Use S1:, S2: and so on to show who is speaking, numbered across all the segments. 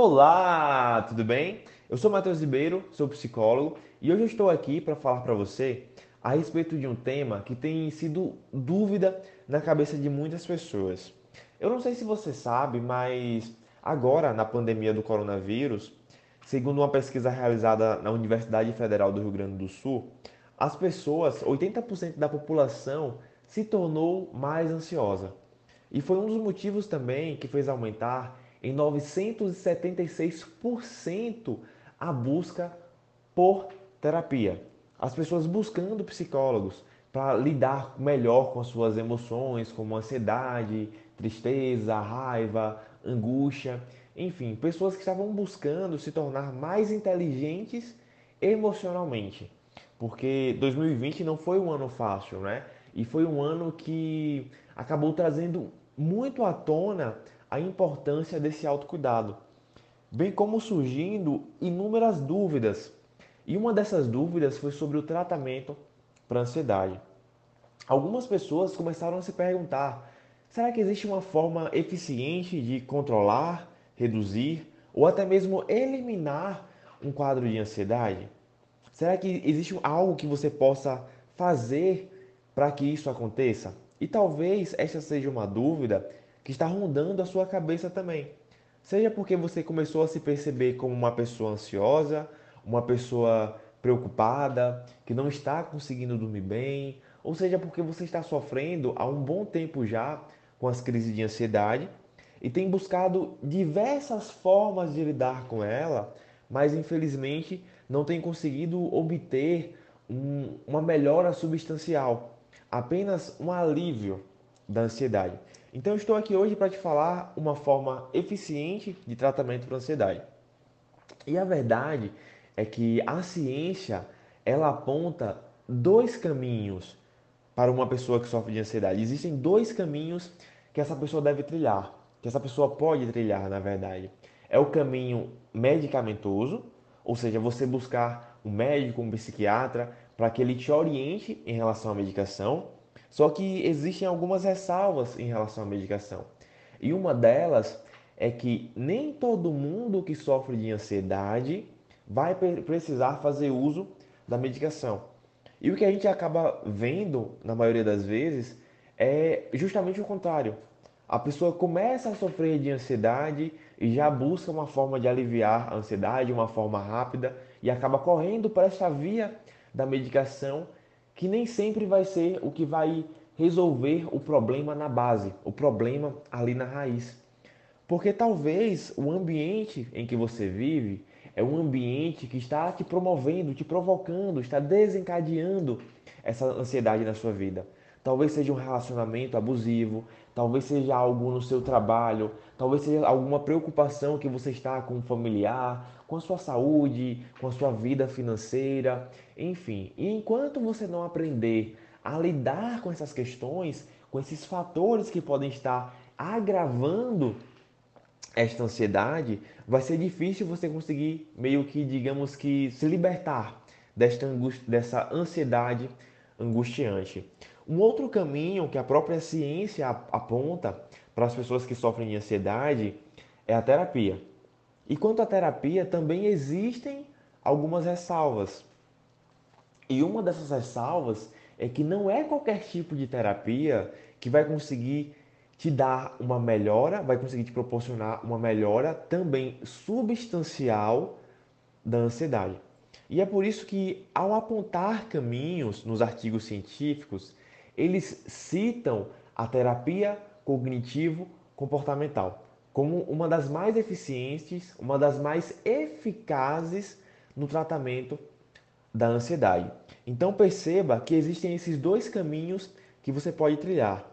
S1: Olá, tudo bem? Eu sou Matheus Ribeiro, sou psicólogo e hoje eu estou aqui para falar para você a respeito de um tema que tem sido dúvida na cabeça de muitas pessoas. Eu não sei se você sabe, mas agora, na pandemia do coronavírus, segundo uma pesquisa realizada na Universidade Federal do Rio Grande do Sul, as pessoas, 80% da população, se tornou mais ansiosa. E foi um dos motivos também que fez aumentar em 976% a busca por terapia. As pessoas buscando psicólogos para lidar melhor com as suas emoções, como ansiedade, tristeza, raiva, angústia, enfim, pessoas que estavam buscando se tornar mais inteligentes emocionalmente. Porque 2020 não foi um ano fácil, né? E foi um ano que acabou trazendo muito à tona a importância desse autocuidado, bem como surgindo inúmeras dúvidas. E uma dessas dúvidas foi sobre o tratamento para ansiedade. Algumas pessoas começaram a se perguntar: será que existe uma forma eficiente de controlar, reduzir ou até mesmo eliminar um quadro de ansiedade? Será que existe algo que você possa fazer para que isso aconteça? E talvez essa seja uma dúvida que está rondando a sua cabeça também. Seja porque você começou a se perceber como uma pessoa ansiosa, uma pessoa preocupada, que não está conseguindo dormir bem, ou seja porque você está sofrendo há um bom tempo já com as crises de ansiedade e tem buscado diversas formas de lidar com ela, mas infelizmente não tem conseguido obter um, uma melhora substancial, apenas um alívio da ansiedade. Então estou aqui hoje para te falar uma forma eficiente de tratamento para ansiedade. E a verdade é que a ciência ela aponta dois caminhos para uma pessoa que sofre de ansiedade. Existem dois caminhos que essa pessoa deve trilhar, que essa pessoa pode trilhar, na verdade. É o caminho medicamentoso, ou seja, você buscar um médico, um psiquiatra, para que ele te oriente em relação à medicação. Só que existem algumas ressalvas em relação à medicação. E uma delas é que nem todo mundo que sofre de ansiedade vai precisar fazer uso da medicação. E o que a gente acaba vendo, na maioria das vezes, é justamente o contrário. A pessoa começa a sofrer de ansiedade e já busca uma forma de aliviar a ansiedade, uma forma rápida, e acaba correndo para essa via da medicação que nem sempre vai ser o que vai resolver o problema na base, o problema ali na raiz. Porque talvez o ambiente em que você vive é um ambiente que está te promovendo, te provocando, está desencadeando essa ansiedade na sua vida. Talvez seja um relacionamento abusivo, talvez seja algo no seu trabalho, talvez seja alguma preocupação que você está com um familiar, com a sua saúde, com a sua vida financeira, enfim. E enquanto você não aprender a lidar com essas questões, com esses fatores que podem estar agravando esta ansiedade, vai ser difícil você conseguir meio que, digamos que, se libertar desta angústia, dessa ansiedade angustiante. Um outro caminho que a própria ciência aponta para as pessoas que sofrem de ansiedade é a terapia. E quanto à terapia, também existem algumas ressalvas. E uma dessas ressalvas é que não é qualquer tipo de terapia que vai conseguir te dar uma melhora, vai conseguir te proporcionar uma melhora também substancial da ansiedade. E é por isso que, ao apontar caminhos nos artigos científicos, eles citam a terapia cognitivo-comportamental como uma das mais eficientes, uma das mais eficazes no tratamento da ansiedade. Então perceba que existem esses dois caminhos que você pode trilhar.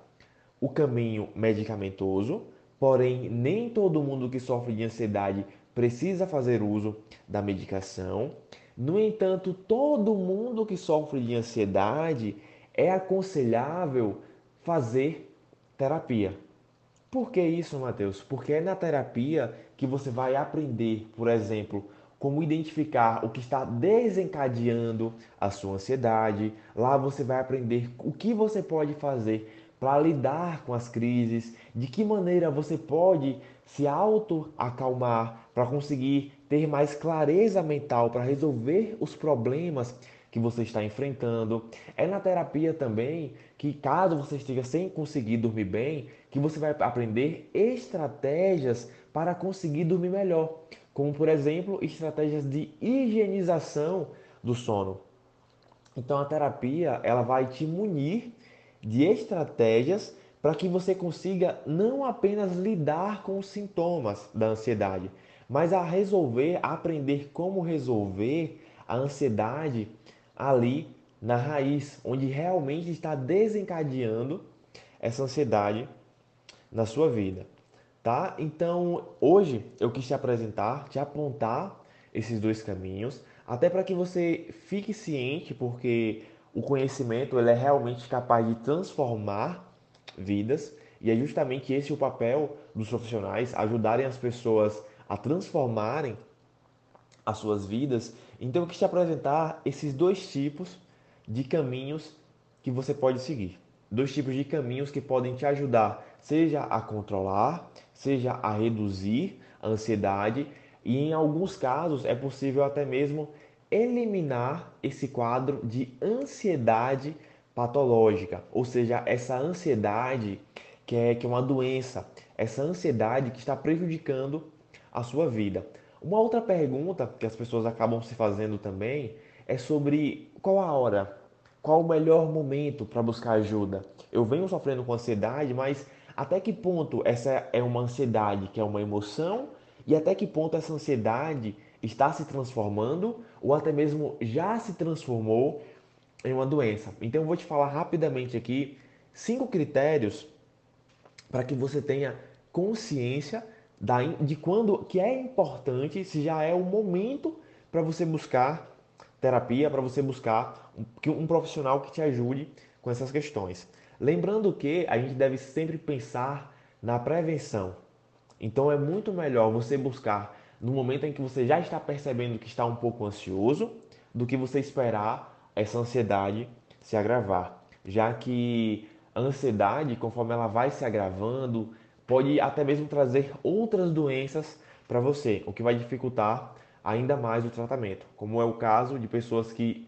S1: O caminho medicamentoso, porém nem todo mundo que sofre de ansiedade precisa fazer uso da medicação. No entanto, todo mundo que sofre de ansiedade é aconselhável fazer terapia. Por que isso, Mateus? Porque é na terapia que você vai aprender, por exemplo, como identificar o que está desencadeando a sua ansiedade. Lá você vai aprender o que você pode fazer para lidar com as crises, de que maneira você pode se auto-acalmar, para conseguir ter mais clareza mental para resolver os problemas que você está enfrentando. É na terapia também que, caso você esteja sem conseguir dormir bem, que você vai aprender estratégias para conseguir dormir melhor, como por exemplo, estratégias de higienização do sono. Então a terapia, ela vai te munir de estratégias para que você consiga não apenas lidar com os sintomas da ansiedade, mas a resolver, a aprender como resolver a ansiedade ali na raiz, onde realmente está desencadeando essa ansiedade na sua vida, tá? Então, hoje eu quis te apresentar, te apontar esses dois caminhos, até para que você fique ciente, porque o conhecimento ele é realmente capaz de transformar vidas, e é justamente esse o papel dos profissionais, ajudarem as pessoas a transformarem as suas vidas. Então eu quis te apresentar esses dois tipos de caminhos que você pode seguir. Dois tipos de caminhos que podem te ajudar, seja a controlar, seja a reduzir a ansiedade e em alguns casos é possível até mesmo eliminar esse quadro de ansiedade patológica, ou seja, essa ansiedade que é, que é uma doença, essa ansiedade que está prejudicando a sua vida. Uma outra pergunta que as pessoas acabam se fazendo também é sobre qual a hora, qual o melhor momento para buscar ajuda. Eu venho sofrendo com ansiedade, mas até que ponto essa é uma ansiedade que é uma emoção e até que ponto essa ansiedade está se transformando ou até mesmo já se transformou em uma doença. Então eu vou te falar rapidamente aqui cinco critérios para que você tenha consciência de quando que é importante, se já é o momento para você buscar terapia, para você buscar um, um profissional que te ajude com essas questões. Lembrando que a gente deve sempre pensar na prevenção. Então é muito melhor você buscar no momento em que você já está percebendo que está um pouco ansioso, do que você esperar essa ansiedade se agravar, já que a ansiedade, conforme ela vai se agravando, pode até mesmo trazer outras doenças para você, o que vai dificultar ainda mais o tratamento, como é o caso de pessoas que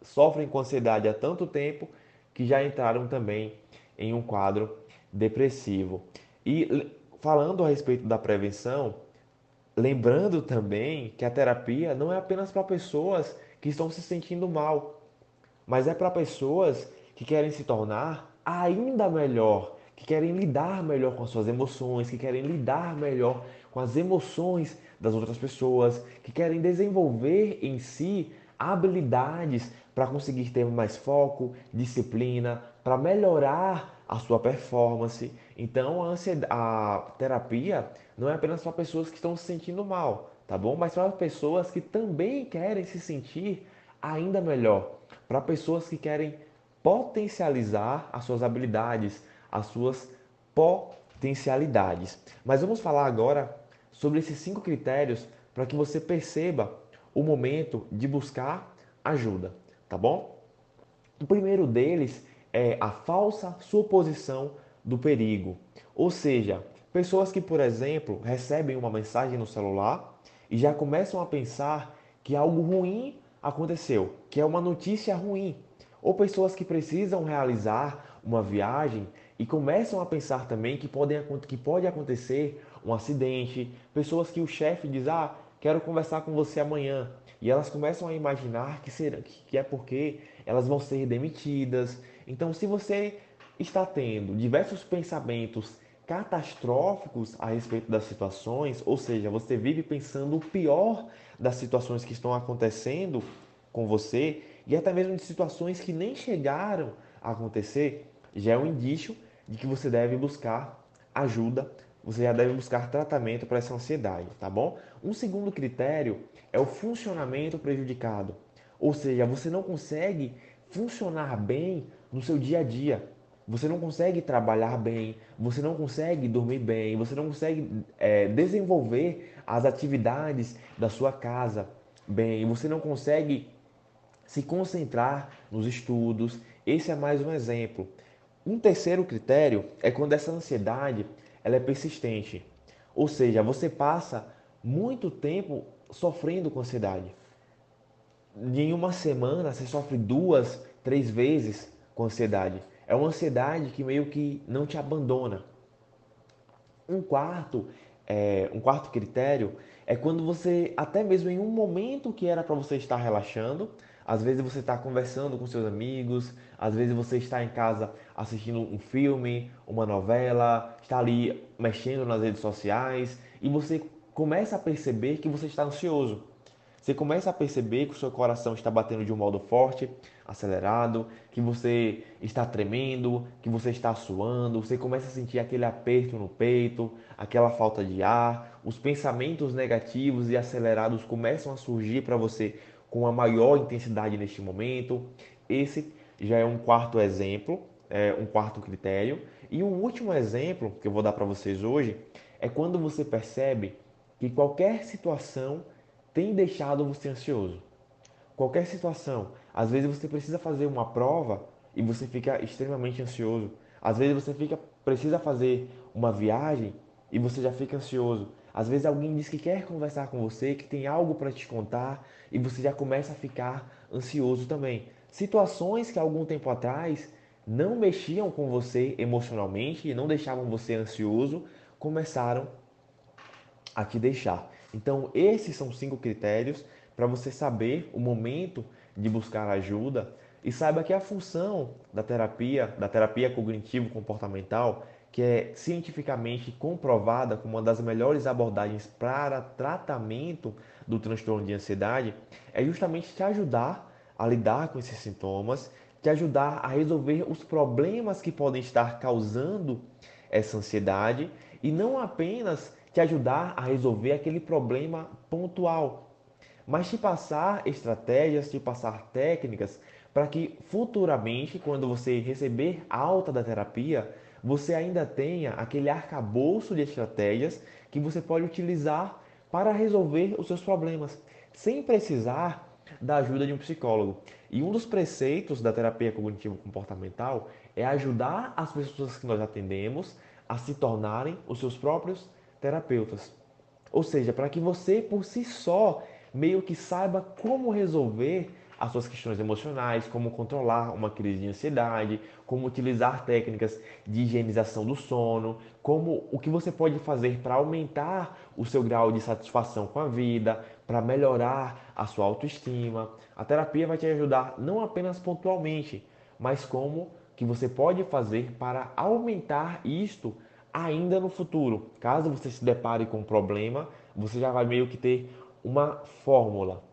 S1: sofrem com ansiedade há tanto tempo que já entraram também em um quadro depressivo. E falando a respeito da prevenção, lembrando também que a terapia não é apenas para pessoas que estão se sentindo mal, mas é para pessoas que querem se tornar ainda melhor que querem lidar melhor com as suas emoções, que querem lidar melhor com as emoções das outras pessoas, que querem desenvolver em si habilidades para conseguir ter mais foco, disciplina, para melhorar a sua performance. Então a, a terapia não é apenas para pessoas que estão se sentindo mal, tá bom? Mas para pessoas que também querem se sentir ainda melhor, para pessoas que querem potencializar as suas habilidades, as suas potencialidades. Mas vamos falar agora sobre esses cinco critérios para que você perceba o momento de buscar ajuda, tá bom? O primeiro deles é a falsa suposição do perigo. Ou seja, pessoas que, por exemplo, recebem uma mensagem no celular e já começam a pensar que algo ruim aconteceu, que é uma notícia ruim. Ou pessoas que precisam realizar uma viagem e começam a pensar também que, podem, que pode acontecer um acidente, pessoas que o chefe diz, ah, quero conversar com você amanhã, e elas começam a imaginar que, será, que é porque elas vão ser demitidas. Então, se você está tendo diversos pensamentos catastróficos a respeito das situações, ou seja, você vive pensando o pior das situações que estão acontecendo com você e até mesmo de situações que nem chegaram a acontecer, já é um indício de que você deve buscar ajuda, você já deve buscar tratamento para essa ansiedade, tá bom? Um segundo critério é o funcionamento prejudicado, ou seja, você não consegue funcionar bem no seu dia a dia. Você não consegue trabalhar bem, você não consegue dormir bem, você não consegue é, desenvolver as atividades da sua casa bem, você não consegue se concentrar nos estudos. Esse é mais um exemplo. Um terceiro critério é quando essa ansiedade ela é persistente. Ou seja, você passa muito tempo sofrendo com ansiedade. Em uma semana você sofre duas, três vezes com ansiedade. É uma ansiedade que meio que não te abandona. Um quarto, é, um quarto critério é quando você, até mesmo em um momento que era para você estar relaxando, às vezes você está conversando com seus amigos, às vezes você está em casa assistindo um filme, uma novela, está ali mexendo nas redes sociais e você começa a perceber que você está ansioso. Você começa a perceber que o seu coração está batendo de um modo forte, acelerado, que você está tremendo, que você está suando, você começa a sentir aquele aperto no peito, aquela falta de ar, os pensamentos negativos e acelerados começam a surgir para você com a maior intensidade neste momento. Esse já é um quarto exemplo, é um quarto critério. E o último exemplo que eu vou dar para vocês hoje é quando você percebe que qualquer situação tem deixado você ansioso. Qualquer situação. Às vezes você precisa fazer uma prova e você fica extremamente ansioso. Às vezes você fica precisa fazer uma viagem e você já fica ansioso. Às vezes alguém diz que quer conversar com você, que tem algo para te contar e você já começa a ficar ansioso também. Situações que algum tempo atrás não mexiam com você emocionalmente e não deixavam você ansioso, começaram a te deixar. Então, esses são cinco critérios para você saber o momento de buscar ajuda e saiba que a função da terapia, da terapia cognitivo comportamental, que é cientificamente comprovada como uma das melhores abordagens para tratamento do transtorno de ansiedade, é justamente te ajudar a lidar com esses sintomas, te ajudar a resolver os problemas que podem estar causando essa ansiedade e não apenas te ajudar a resolver aquele problema pontual, mas te passar estratégias, te passar técnicas para que futuramente, quando você receber alta da terapia, você ainda tenha aquele arcabouço de estratégias que você pode utilizar para resolver os seus problemas, sem precisar da ajuda de um psicólogo. E um dos preceitos da terapia cognitivo-comportamental é ajudar as pessoas que nós atendemos a se tornarem os seus próprios terapeutas. Ou seja, para que você por si só meio que saiba como resolver as suas questões emocionais, como controlar uma crise de ansiedade, como utilizar técnicas de higienização do sono, como o que você pode fazer para aumentar o seu grau de satisfação com a vida, para melhorar a sua autoestima. A terapia vai te ajudar não apenas pontualmente, mas como que você pode fazer para aumentar isto ainda no futuro. Caso você se depare com um problema, você já vai meio que ter uma fórmula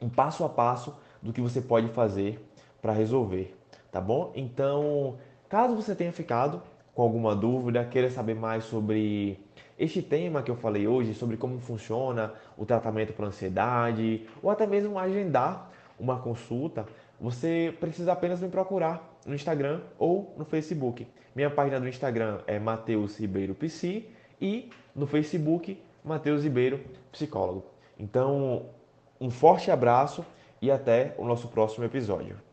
S1: um passo a passo do que você pode fazer para resolver, tá bom? Então, caso você tenha ficado com alguma dúvida, queira saber mais sobre este tema que eu falei hoje, sobre como funciona o tratamento para ansiedade, ou até mesmo agendar uma consulta, você precisa apenas me procurar no Instagram ou no Facebook. Minha página do Instagram é Mateus Ribeiro Psi e no Facebook Mateus Ribeiro Psicólogo. Então, um forte abraço e até o nosso próximo episódio.